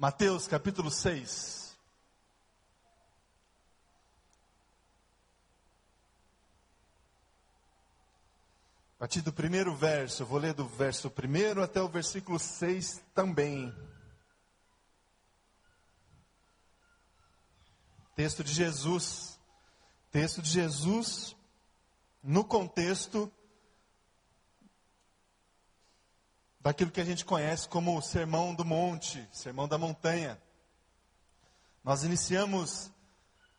Mateus capítulo 6. A partir do primeiro verso, eu vou ler do verso primeiro até o versículo 6 também. Texto de Jesus. Texto de Jesus no contexto daquilo que a gente conhece como o Sermão do Monte, Sermão da Montanha. Nós iniciamos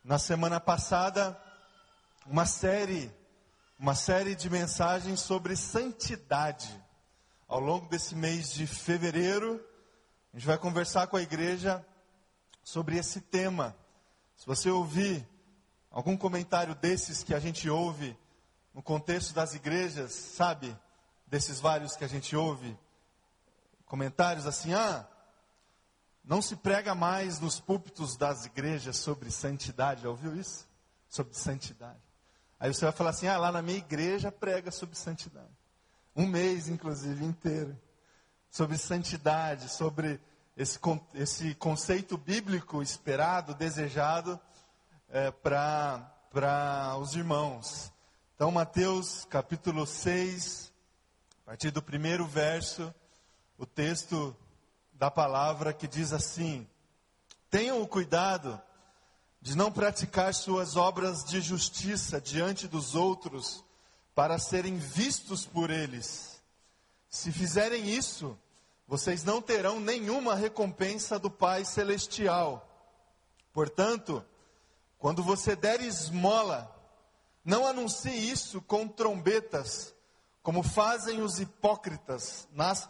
na semana passada uma série, uma série de mensagens sobre santidade. Ao longo desse mês de fevereiro, a gente vai conversar com a igreja sobre esse tema. Se você ouvir algum comentário desses que a gente ouve no contexto das igrejas, sabe, desses vários que a gente ouve, comentários assim: ah, não se prega mais nos púlpitos das igrejas sobre santidade. Já ouviu isso? Sobre santidade. Aí você vai falar assim: ah, lá na minha igreja prega sobre santidade. Um mês, inclusive, inteiro. Sobre santidade, sobre esse, esse conceito bíblico esperado, desejado é, para os irmãos. Então, Mateus capítulo 6, a partir do primeiro verso, o texto da palavra que diz assim: Tenham o cuidado de não praticar suas obras de justiça diante dos outros para serem vistos por eles. Se fizerem isso, vocês não terão nenhuma recompensa do Pai Celestial. Portanto, quando você der esmola, não anuncie isso com trombetas, como fazem os hipócritas nas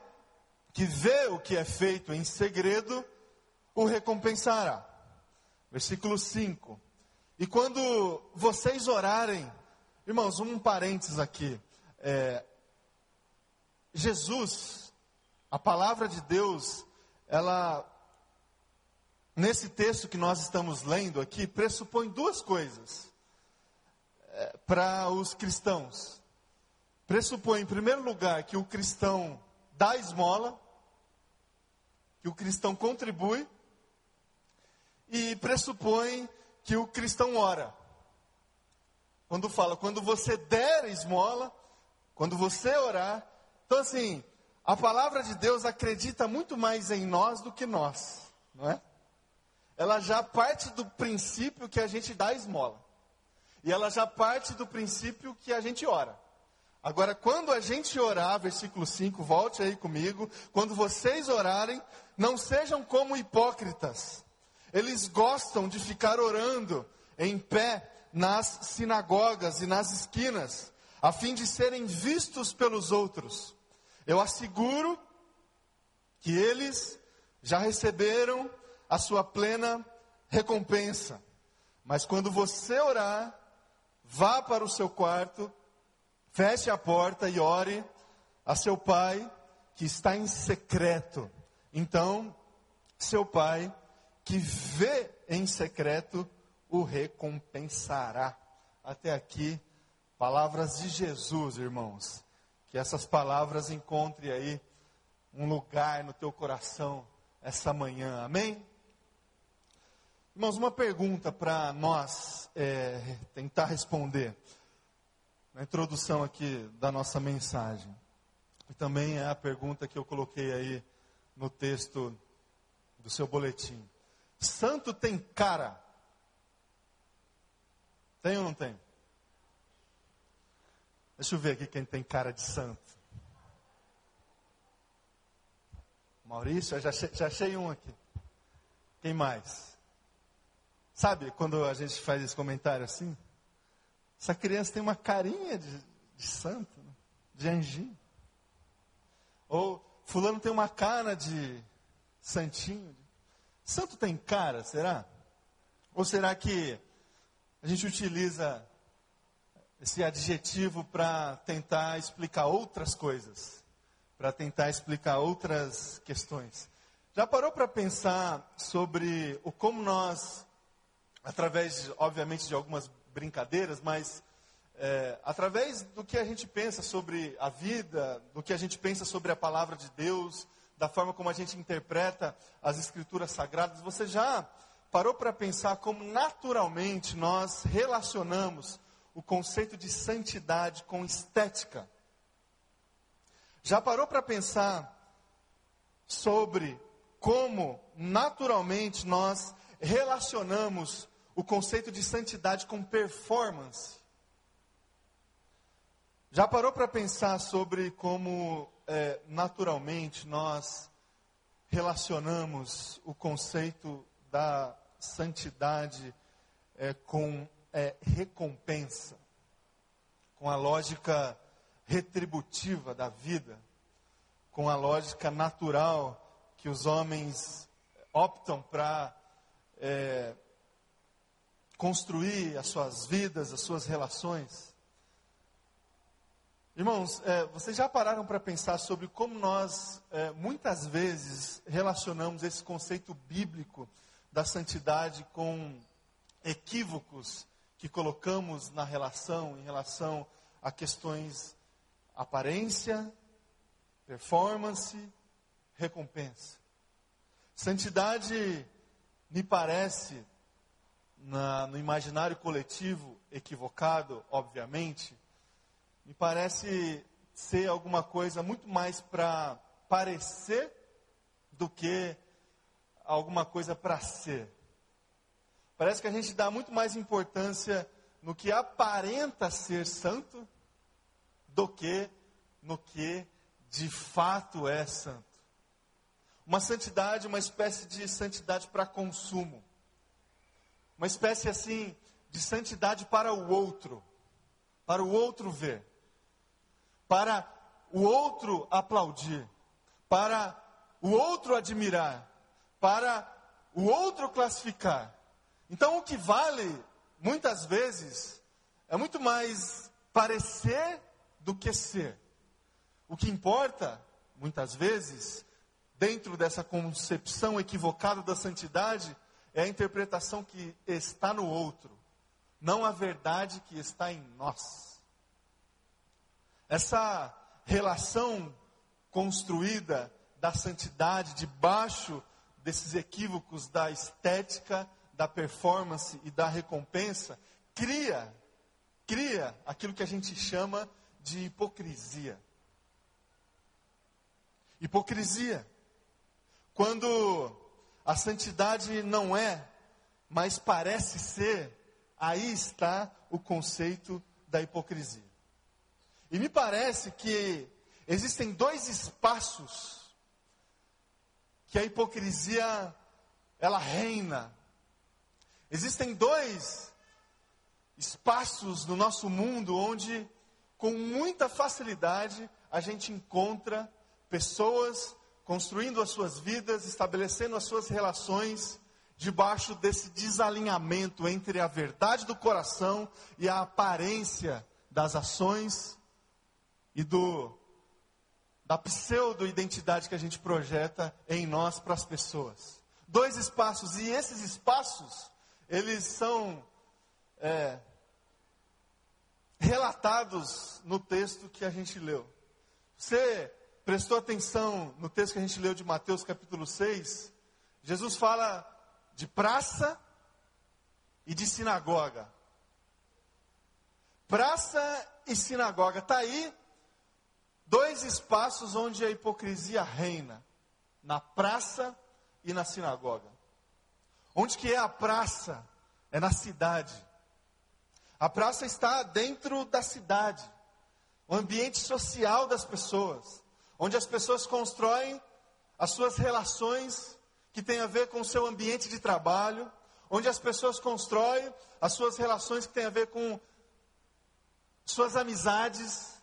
que vê o que é feito em segredo, o recompensará. Versículo 5. E quando vocês orarem, irmãos, um parênteses aqui. É, Jesus, a palavra de Deus, ela, nesse texto que nós estamos lendo aqui, pressupõe duas coisas é, para os cristãos pressupõe, em primeiro lugar, que o cristão dá esmola, que o cristão contribui, e pressupõe que o cristão ora. Quando fala, quando você der esmola, quando você orar. Então, assim, a palavra de Deus acredita muito mais em nós do que nós, não é? Ela já parte do princípio que a gente dá esmola. E ela já parte do princípio que a gente ora. Agora, quando a gente orar, versículo 5, volte aí comigo. Quando vocês orarem, não sejam como hipócritas. Eles gostam de ficar orando em pé nas sinagogas e nas esquinas, a fim de serem vistos pelos outros. Eu asseguro que eles já receberam a sua plena recompensa. Mas quando você orar, vá para o seu quarto Feche a porta e ore a seu pai que está em secreto. Então, seu pai que vê em secreto o recompensará. Até aqui, palavras de Jesus, irmãos. Que essas palavras encontrem aí um lugar no teu coração essa manhã. Amém? Irmãos, uma pergunta para nós é, tentar responder na introdução aqui da nossa mensagem. E também é a pergunta que eu coloquei aí no texto do seu boletim. Santo tem cara? Tem ou não tem? Deixa eu ver aqui quem tem cara de santo. Maurício, já achei, já achei um aqui. Quem mais? Sabe quando a gente faz esse comentário assim? Essa criança tem uma carinha de, de santo, né? de anjinho. Ou fulano tem uma cara de santinho. Santo tem cara, será? Ou será que a gente utiliza esse adjetivo para tentar explicar outras coisas, para tentar explicar outras questões? Já parou para pensar sobre o como nós, através, obviamente, de algumas brincadeiras, mas é, através do que a gente pensa sobre a vida, do que a gente pensa sobre a palavra de Deus, da forma como a gente interpreta as escrituras sagradas, você já parou para pensar como naturalmente nós relacionamos o conceito de santidade com estética? Já parou para pensar sobre como naturalmente nós relacionamos o conceito de santidade com performance? Já parou para pensar sobre como é, naturalmente nós relacionamos o conceito da santidade é, com é, recompensa, com a lógica retributiva da vida, com a lógica natural que os homens optam para é, construir as suas vidas, as suas relações. Irmãos, é, vocês já pararam para pensar sobre como nós, é, muitas vezes, relacionamos esse conceito bíblico da santidade com equívocos que colocamos na relação, em relação a questões aparência, performance, recompensa. Santidade, me parece, na, no imaginário coletivo equivocado, obviamente, me parece ser alguma coisa muito mais para parecer do que alguma coisa para ser. Parece que a gente dá muito mais importância no que aparenta ser santo do que no que de fato é santo. Uma santidade, uma espécie de santidade para consumo. Uma espécie assim de santidade para o outro, para o outro ver para o outro aplaudir, para o outro admirar, para o outro classificar. Então, o que vale, muitas vezes, é muito mais parecer do que ser. O que importa, muitas vezes, dentro dessa concepção equivocada da santidade, é a interpretação que está no outro, não a verdade que está em nós. Essa relação construída da santidade debaixo desses equívocos da estética, da performance e da recompensa, cria, cria aquilo que a gente chama de hipocrisia. Hipocrisia. Quando a santidade não é, mas parece ser, aí está o conceito da hipocrisia. E me parece que existem dois espaços que a hipocrisia ela reina. Existem dois espaços no nosso mundo onde com muita facilidade a gente encontra pessoas construindo as suas vidas, estabelecendo as suas relações debaixo desse desalinhamento entre a verdade do coração e a aparência das ações e do da pseudo-identidade que a gente projeta em nós para as pessoas. Dois espaços, e esses espaços, eles são é, relatados no texto que a gente leu. Você prestou atenção no texto que a gente leu de Mateus capítulo 6? Jesus fala de praça e de sinagoga. Praça e sinagoga. Está aí dois espaços onde a hipocrisia reina: na praça e na sinagoga. Onde que é a praça? É na cidade. A praça está dentro da cidade, o ambiente social das pessoas, onde as pessoas constroem as suas relações que têm a ver com o seu ambiente de trabalho, onde as pessoas constroem as suas relações que têm a ver com suas amizades,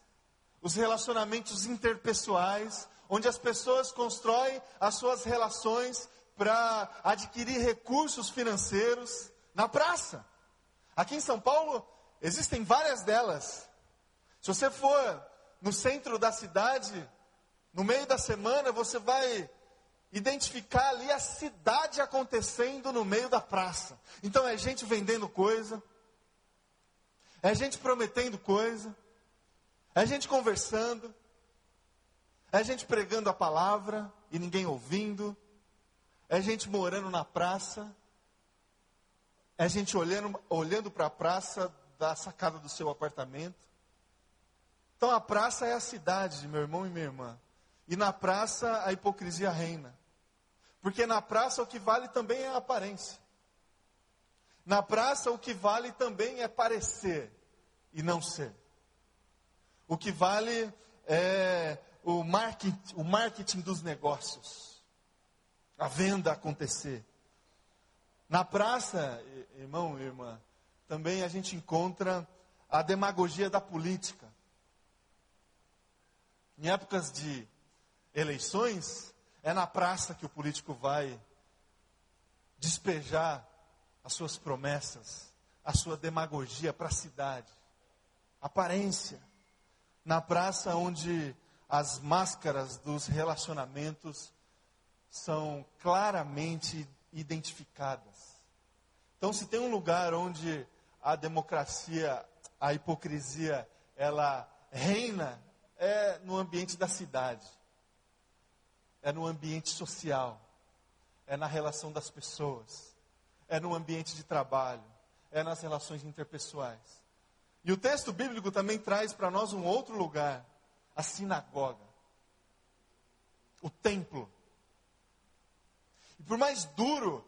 os relacionamentos interpessoais, onde as pessoas constroem as suas relações para adquirir recursos financeiros Na praça. Aqui em São Paulo existem várias delas. Se você for no centro da cidade, no meio da semana, você vai identificar ali a cidade acontecendo no meio da praça. Então é gente vendendo coisa, é gente prometendo coisa, é gente conversando, é gente pregando a palavra e ninguém ouvindo, é gente morando na praça, é gente olhando, olhando para a praça da sacada do seu apartamento. Então a praça é a cidade, meu irmão e minha irmã. E na praça a hipocrisia reina. Porque na praça o que vale também é a aparência. Na praça o que vale também é parecer e não ser. O que vale é o marketing, o marketing dos negócios. A venda acontecer. Na praça, irmão e irmã, também a gente encontra a demagogia da política. Em épocas de eleições, é na praça que o político vai despejar as suas promessas, a sua demagogia para a cidade. Aparência. Na praça onde as máscaras dos relacionamentos são claramente identificadas. Então, se tem um lugar onde a democracia, a hipocrisia, ela reina, é no ambiente da cidade é no ambiente social, é na relação das pessoas, é no ambiente de trabalho, é nas relações interpessoais. E o texto bíblico também traz para nós um outro lugar, a sinagoga, o templo. E por mais duro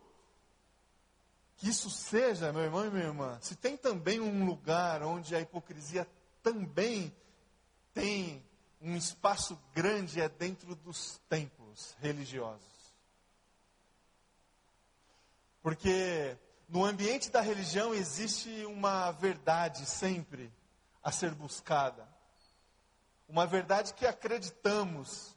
que isso seja, meu irmão e minha irmã, se tem também um lugar onde a hipocrisia também tem um espaço grande, é dentro dos templos religiosos. Porque no ambiente da religião existe uma verdade sempre a ser buscada. Uma verdade que acreditamos,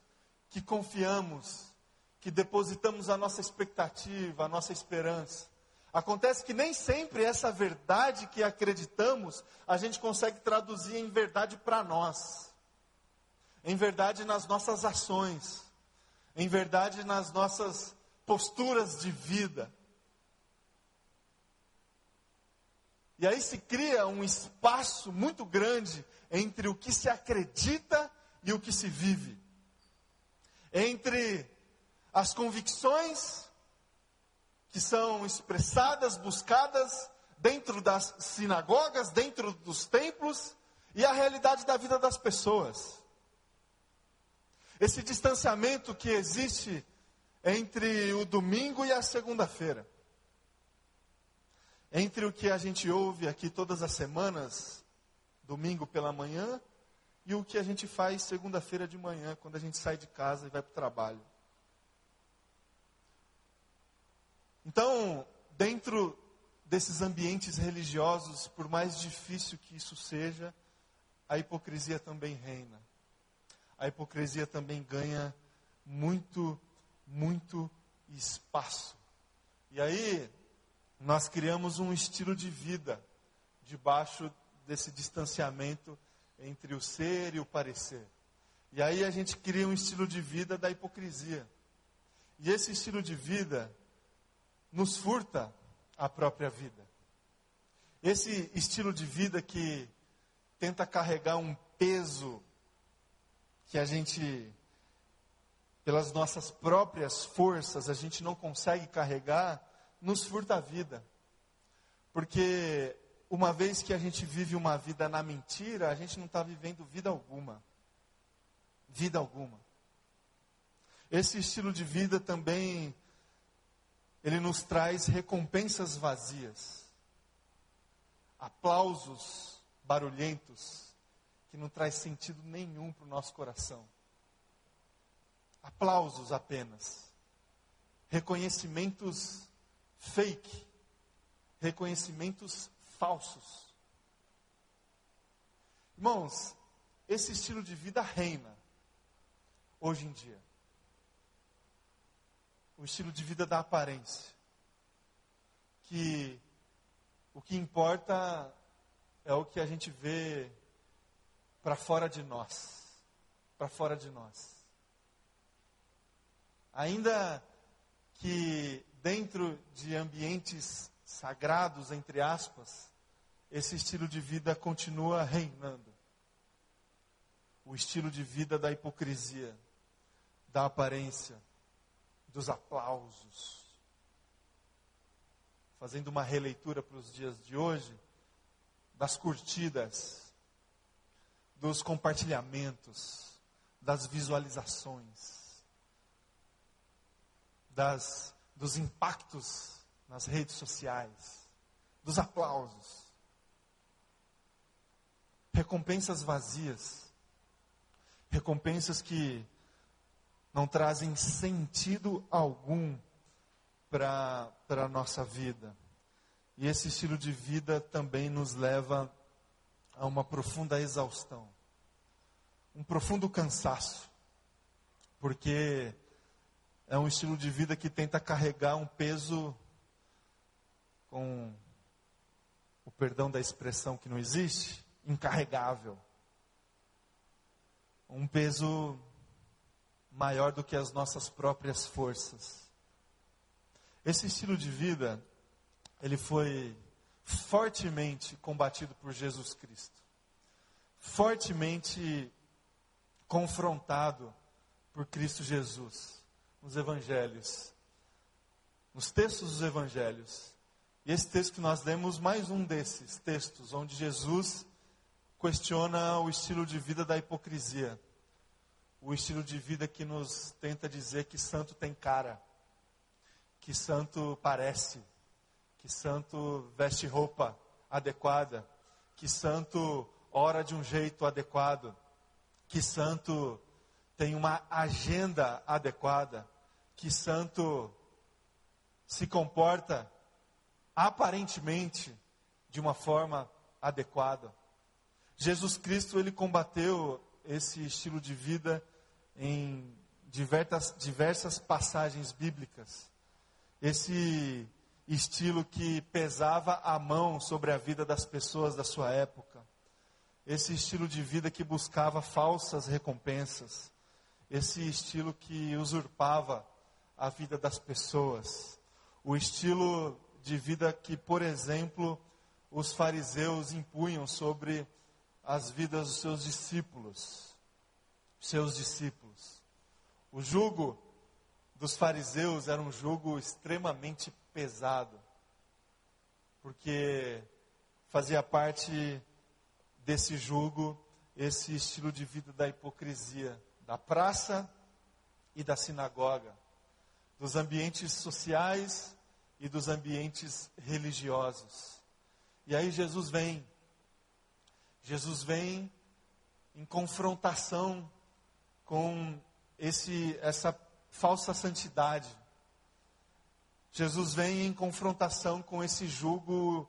que confiamos, que depositamos a nossa expectativa, a nossa esperança. Acontece que nem sempre essa verdade que acreditamos a gente consegue traduzir em verdade para nós, em verdade nas nossas ações, em verdade, nas nossas posturas de vida. E aí se cria um espaço muito grande entre o que se acredita e o que se vive. Entre as convicções que são expressadas, buscadas dentro das sinagogas, dentro dos templos, e a realidade da vida das pessoas. Esse distanciamento que existe entre o domingo e a segunda-feira. Entre o que a gente ouve aqui todas as semanas, domingo pela manhã, e o que a gente faz segunda-feira de manhã, quando a gente sai de casa e vai para o trabalho. Então, dentro desses ambientes religiosos, por mais difícil que isso seja, a hipocrisia também reina a hipocrisia também ganha muito, muito espaço. E aí, nós criamos um estilo de vida debaixo desse distanciamento entre o ser e o parecer. E aí a gente cria um estilo de vida da hipocrisia. E esse estilo de vida nos furta a própria vida. Esse estilo de vida que tenta carregar um peso que a gente, pelas nossas próprias forças, a gente não consegue carregar, nos furta a vida. Porque uma vez que a gente vive uma vida na mentira, a gente não está vivendo vida alguma. Vida alguma. Esse estilo de vida também, ele nos traz recompensas vazias, aplausos barulhentos, que não traz sentido nenhum para o nosso coração. Aplausos apenas. Reconhecimentos fake. Reconhecimentos falsos. Irmãos, esse estilo de vida reina hoje em dia. O estilo de vida da aparência. Que o que importa é o que a gente vê para fora de nós. Para fora de nós. Ainda que dentro de ambientes sagrados, entre aspas, esse estilo de vida continua reinando. O estilo de vida da hipocrisia, da aparência, dos aplausos. Fazendo uma releitura para os dias de hoje, das curtidas, dos compartilhamentos, das visualizações, das, dos impactos nas redes sociais, dos aplausos, recompensas vazias, recompensas que não trazem sentido algum para a nossa vida. E esse estilo de vida também nos leva a uma profunda exaustão, um profundo cansaço, porque é um estilo de vida que tenta carregar um peso com o perdão da expressão que não existe, incarregável. Um peso maior do que as nossas próprias forças. Esse estilo de vida, ele foi fortemente combatido por Jesus Cristo. Fortemente confrontado por Cristo Jesus nos evangelhos. Nos textos dos evangelhos. E esse texto que nós lemos, mais um desses textos, onde Jesus questiona o estilo de vida da hipocrisia o estilo de vida que nos tenta dizer que santo tem cara, que santo parece, que santo veste roupa adequada, que santo ora de um jeito adequado, que santo tem uma agenda adequada, que santo se comporta aparentemente de uma forma adequada. Jesus Cristo ele combateu esse estilo de vida em diversas, diversas passagens bíblicas. Esse estilo que pesava a mão sobre a vida das pessoas da sua época. Esse estilo de vida que buscava falsas recompensas. Esse estilo que usurpava a vida das pessoas. O estilo de vida que, por exemplo, os fariseus impunham sobre as vidas dos seus discípulos seus discípulos. O jugo dos fariseus era um jugo extremamente pesado, porque fazia parte desse jugo esse estilo de vida da hipocrisia, da praça e da sinagoga, dos ambientes sociais e dos ambientes religiosos. E aí Jesus vem, Jesus vem em confrontação com esse, essa falsa santidade. Jesus vem em confrontação com esse jugo,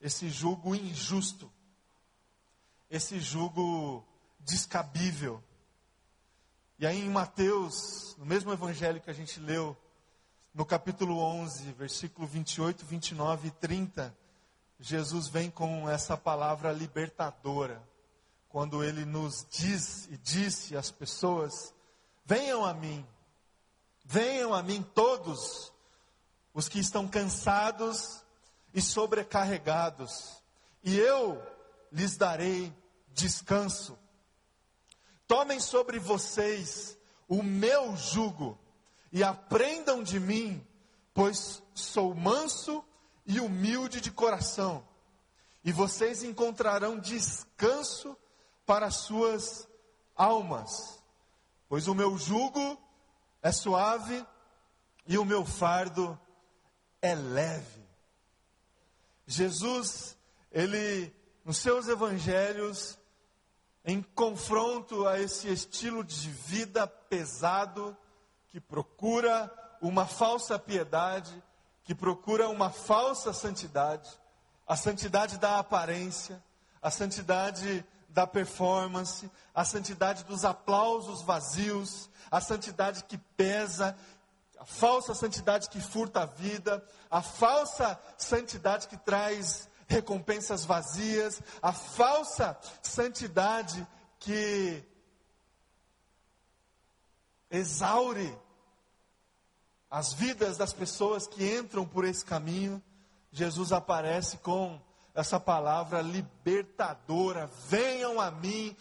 esse jugo injusto, esse jugo descabível. E aí em Mateus, no mesmo evangelho que a gente leu, no capítulo 11, versículo 28, 29 e 30, Jesus vem com essa palavra libertadora quando ele nos diz e disse às pessoas: Venham a mim, venham a mim todos os que estão cansados e sobrecarregados, e eu lhes darei descanso. Tomem sobre vocês o meu jugo e aprendam de mim, pois sou manso e humilde de coração, e vocês encontrarão descanso para as suas almas, pois o meu jugo é suave e o meu fardo é leve. Jesus, ele, nos seus evangelhos, em confronto a esse estilo de vida pesado, que procura uma falsa piedade, que procura uma falsa santidade, a santidade da aparência, a santidade da performance, a santidade dos aplausos vazios, a santidade que pesa, a falsa santidade que furta a vida, a falsa santidade que traz recompensas vazias, a falsa santidade que exaure as vidas das pessoas que entram por esse caminho. Jesus aparece com essa palavra libertadora: venham a mim,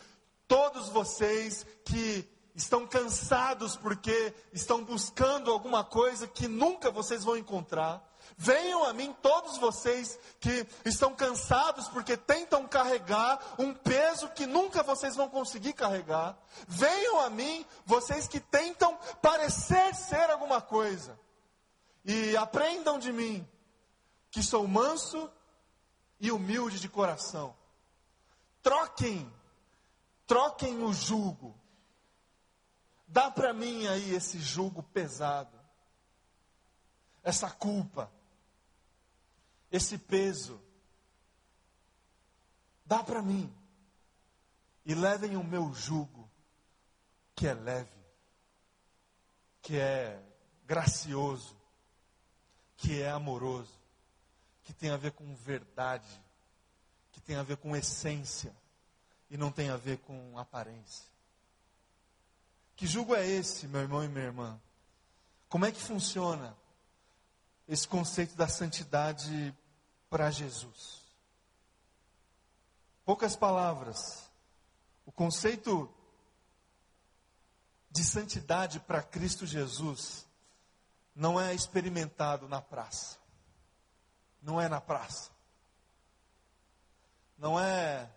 todos vocês que estão cansados porque estão buscando alguma coisa que nunca vocês vão encontrar. Venham a mim todos vocês que estão cansados porque tentam carregar um peso que nunca vocês vão conseguir carregar. Venham a mim vocês que tentam parecer ser alguma coisa. E aprendam de mim que sou manso e humilde de coração. Troquem, troquem o jugo. Dá para mim aí esse jugo pesado, essa culpa, esse peso. Dá para mim. E levem o meu jugo, que é leve, que é gracioso, que é amoroso, que tem a ver com verdade, que tem a ver com essência e não tem a ver com aparência. Que jugo é esse, meu irmão e minha irmã? Como é que funciona esse conceito da santidade para Jesus? Poucas palavras. O conceito de santidade para Cristo Jesus não é experimentado na praça. Não é na praça. Não é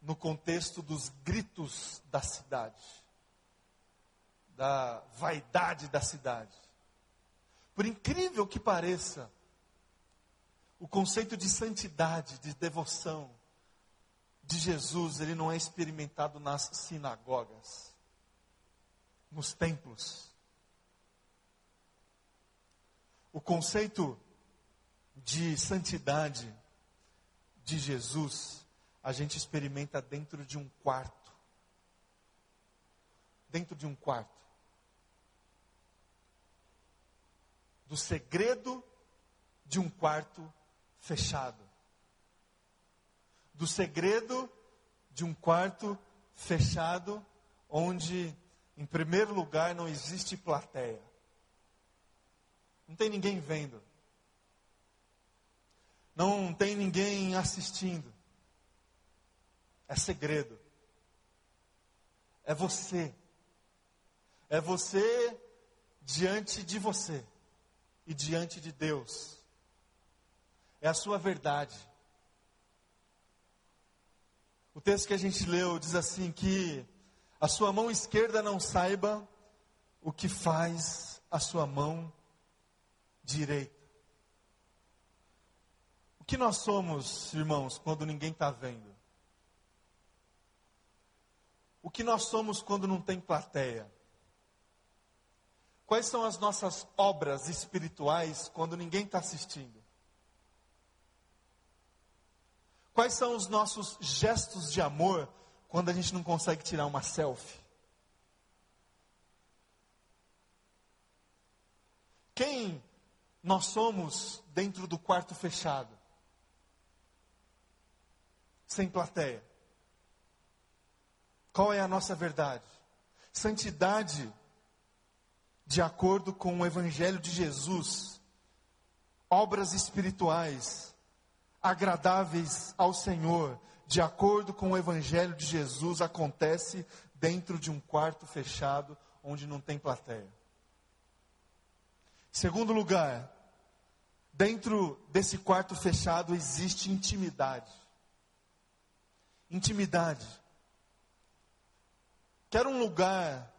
no contexto dos gritos da cidade, da vaidade da cidade. Por incrível que pareça, o conceito de santidade, de devoção de Jesus, ele não é experimentado nas sinagogas, nos templos. O conceito de santidade de Jesus, a gente experimenta dentro de um quarto. Dentro de um quarto. Do segredo de um quarto fechado. Do segredo de um quarto fechado, onde, em primeiro lugar, não existe plateia. Não tem ninguém vendo. Não tem ninguém assistindo. É segredo. É você. É você diante de você e diante de Deus. É a sua verdade. O texto que a gente leu diz assim que a sua mão esquerda não saiba o que faz a sua mão direita. O que nós somos, irmãos, quando ninguém está vendo? O que nós somos quando não tem plateia? Quais são as nossas obras espirituais quando ninguém está assistindo? Quais são os nossos gestos de amor quando a gente não consegue tirar uma selfie? Quem nós somos dentro do quarto fechado, sem plateia. Qual é a nossa verdade? Santidade, de acordo com o Evangelho de Jesus, obras espirituais, agradáveis ao Senhor, de acordo com o Evangelho de Jesus, acontece dentro de um quarto fechado, onde não tem plateia. Segundo lugar, dentro desse quarto fechado existe intimidade. Intimidade. Quero um lugar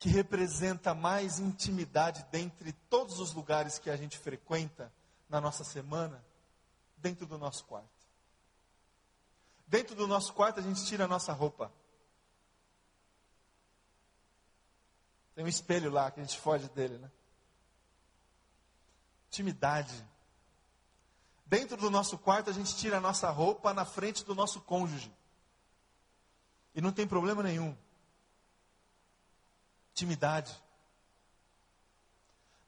que representa mais intimidade dentre todos os lugares que a gente frequenta na nossa semana, dentro do nosso quarto. Dentro do nosso quarto a gente tira a nossa roupa. Tem um espelho lá que a gente foge dele, né? Intimidade. Dentro do nosso quarto, a gente tira a nossa roupa na frente do nosso cônjuge. E não tem problema nenhum. Intimidade.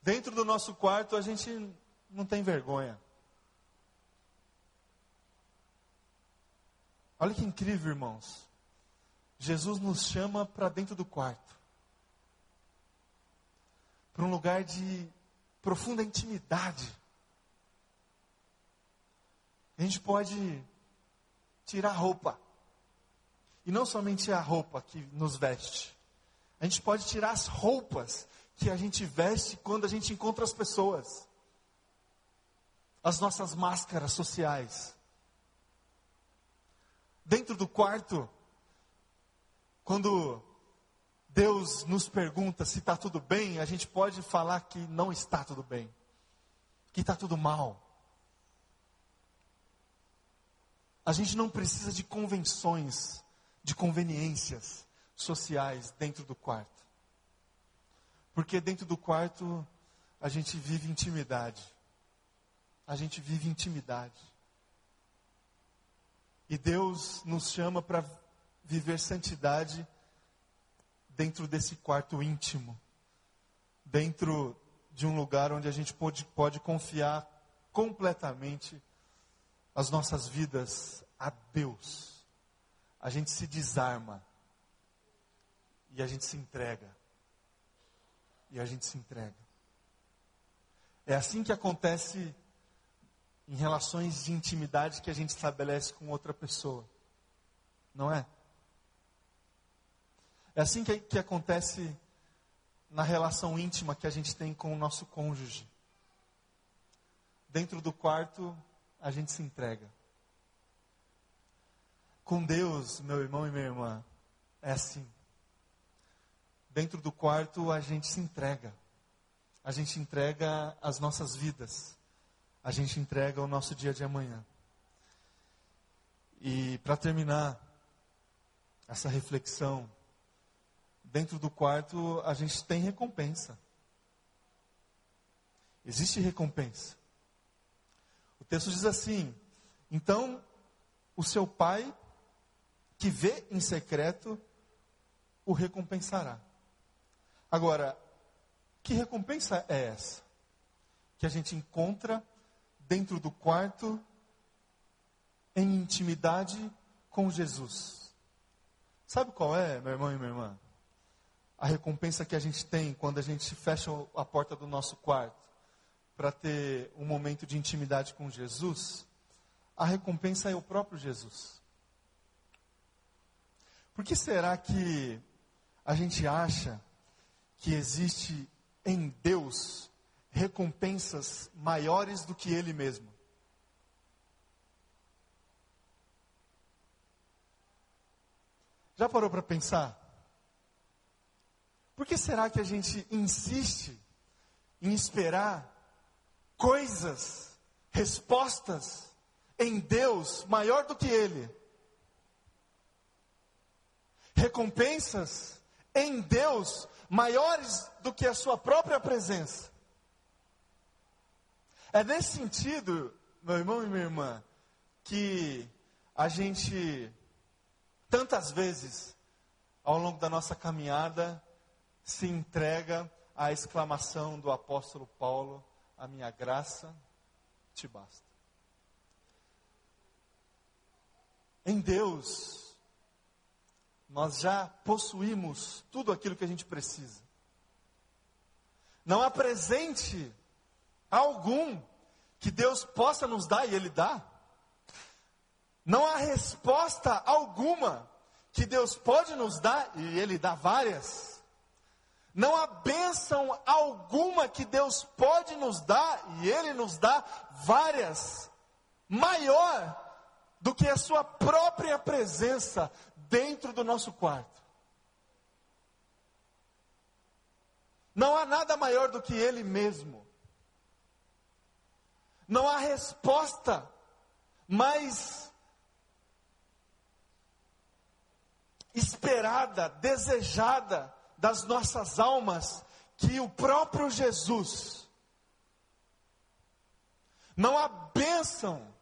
Dentro do nosso quarto a gente não tem vergonha. Olha que incrível, irmãos. Jesus nos chama para dentro do quarto para um lugar de profunda intimidade. A gente pode tirar a roupa. E não somente a roupa que nos veste. A gente pode tirar as roupas que a gente veste quando a gente encontra as pessoas. As nossas máscaras sociais. Dentro do quarto, quando Deus nos pergunta se está tudo bem, a gente pode falar que não está tudo bem, que está tudo mal. A gente não precisa de convenções, de conveniências sociais dentro do quarto. Porque dentro do quarto a gente vive intimidade. A gente vive intimidade. E Deus nos chama para viver santidade dentro desse quarto íntimo, dentro de um lugar onde a gente pode, pode confiar completamente as nossas vidas a Deus. A gente se desarma e a gente se entrega. E a gente se entrega. É assim que acontece em relações de intimidade que a gente estabelece com outra pessoa. Não é? É assim que, que acontece na relação íntima que a gente tem com o nosso cônjuge. Dentro do quarto, a gente se entrega. Com Deus, meu irmão e minha irmã, é assim. Dentro do quarto, a gente se entrega. A gente entrega as nossas vidas. A gente entrega o nosso dia de amanhã. E para terminar essa reflexão, dentro do quarto a gente tem recompensa. Existe recompensa. O texto diz assim: então o seu pai, que vê em secreto, o recompensará. Agora, que recompensa é essa? Que a gente encontra dentro do quarto, em intimidade com Jesus. Sabe qual é, meu irmão e minha irmã? a recompensa que a gente tem quando a gente fecha a porta do nosso quarto para ter um momento de intimidade com Jesus, a recompensa é o próprio Jesus. Por que será que a gente acha que existe em Deus recompensas maiores do que Ele mesmo? Já parou para pensar? Por que será que a gente insiste em esperar coisas, respostas em Deus maior do que Ele? Recompensas em Deus maiores do que a Sua própria presença. É nesse sentido, meu irmão e minha irmã, que a gente, tantas vezes, ao longo da nossa caminhada, se entrega à exclamação do apóstolo Paulo: A minha graça te basta. Em Deus, nós já possuímos tudo aquilo que a gente precisa. Não há presente algum que Deus possa nos dar e Ele dá. Não há resposta alguma que Deus pode nos dar e Ele dá várias não há bênção alguma que Deus pode nos dar, e Ele nos dá várias, maior do que a Sua própria presença dentro do nosso quarto. Não há nada maior do que Ele mesmo. Não há resposta mais esperada, desejada, das nossas almas que o próprio Jesus. Não há bênção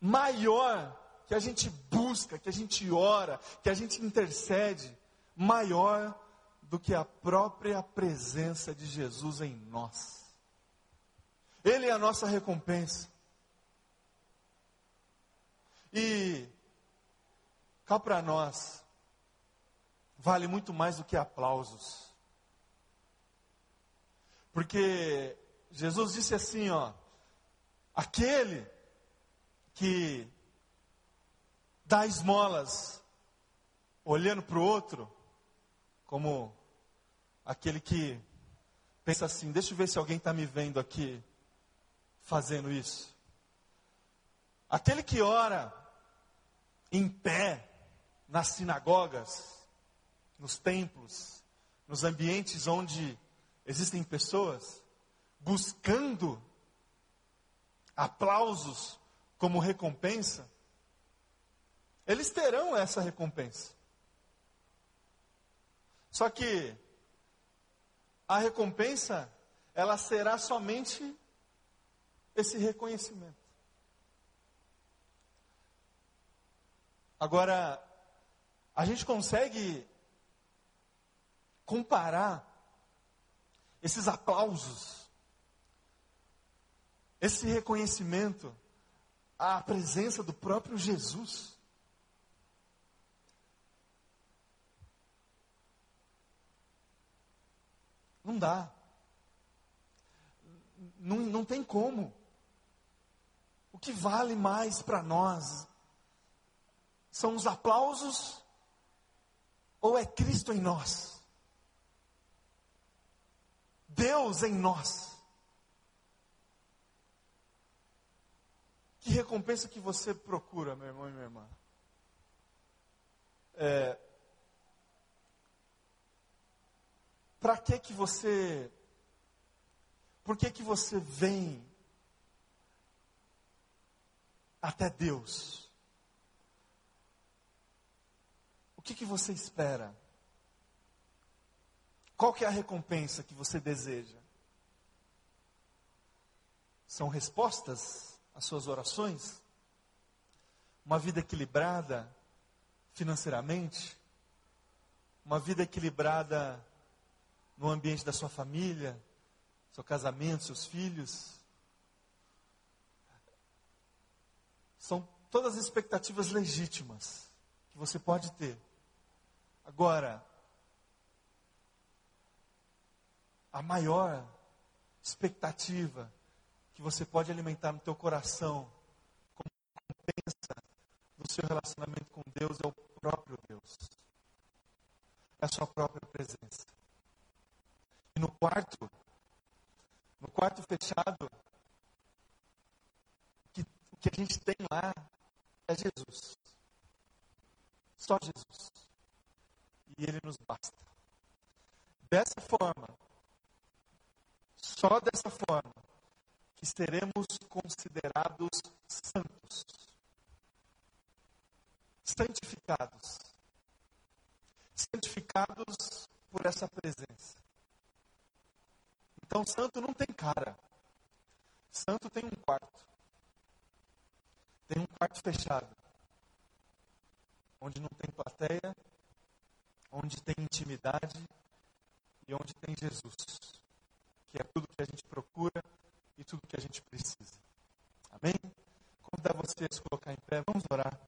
maior que a gente busca, que a gente ora, que a gente intercede, maior do que a própria presença de Jesus em nós. Ele é a nossa recompensa. E cá para nós, vale muito mais do que aplausos. Porque Jesus disse assim, ó, aquele que dá esmolas olhando para o outro, como aquele que pensa assim: deixa eu ver se alguém está me vendo aqui fazendo isso. Aquele que ora em pé nas sinagogas, nos templos, nos ambientes onde existem pessoas, buscando aplausos como recompensa, eles terão essa recompensa. Só que a recompensa, ela será somente esse reconhecimento. Agora, a gente consegue comparar esses aplausos, esse reconhecimento à presença do próprio Jesus. Não dá. Não, não tem como. O que vale mais para nós são os aplausos ou é Cristo em nós? Deus em nós. Que recompensa que você procura, meu irmão e minha irmã? É, Para que que você Por que que você vem até Deus? O que que você espera? Qual que é a recompensa que você deseja? São respostas às suas orações? Uma vida equilibrada financeiramente? Uma vida equilibrada no ambiente da sua família, seu casamento, seus filhos. São todas expectativas legítimas que você pode ter. Agora, a maior expectativa que você pode alimentar no teu coração como recompensa do seu relacionamento com Deus é o próprio Deus. É a sua própria presença. E no quarto, no quarto fechado, que, o que a gente tem lá é Jesus. Só Jesus. E Ele nos basta. Dessa forma, só dessa forma, que seremos considerados santos, santificados, santificados por essa presença. Então, santo não tem cara. Santo tem um quarto. Tem um quarto fechado. Onde não tem plateia, onde tem intimidade e onde tem Jesus. Que é tudo que a gente procura e tudo que a gente precisa. Amém? Convidar você a se colocar em pé. Vamos orar.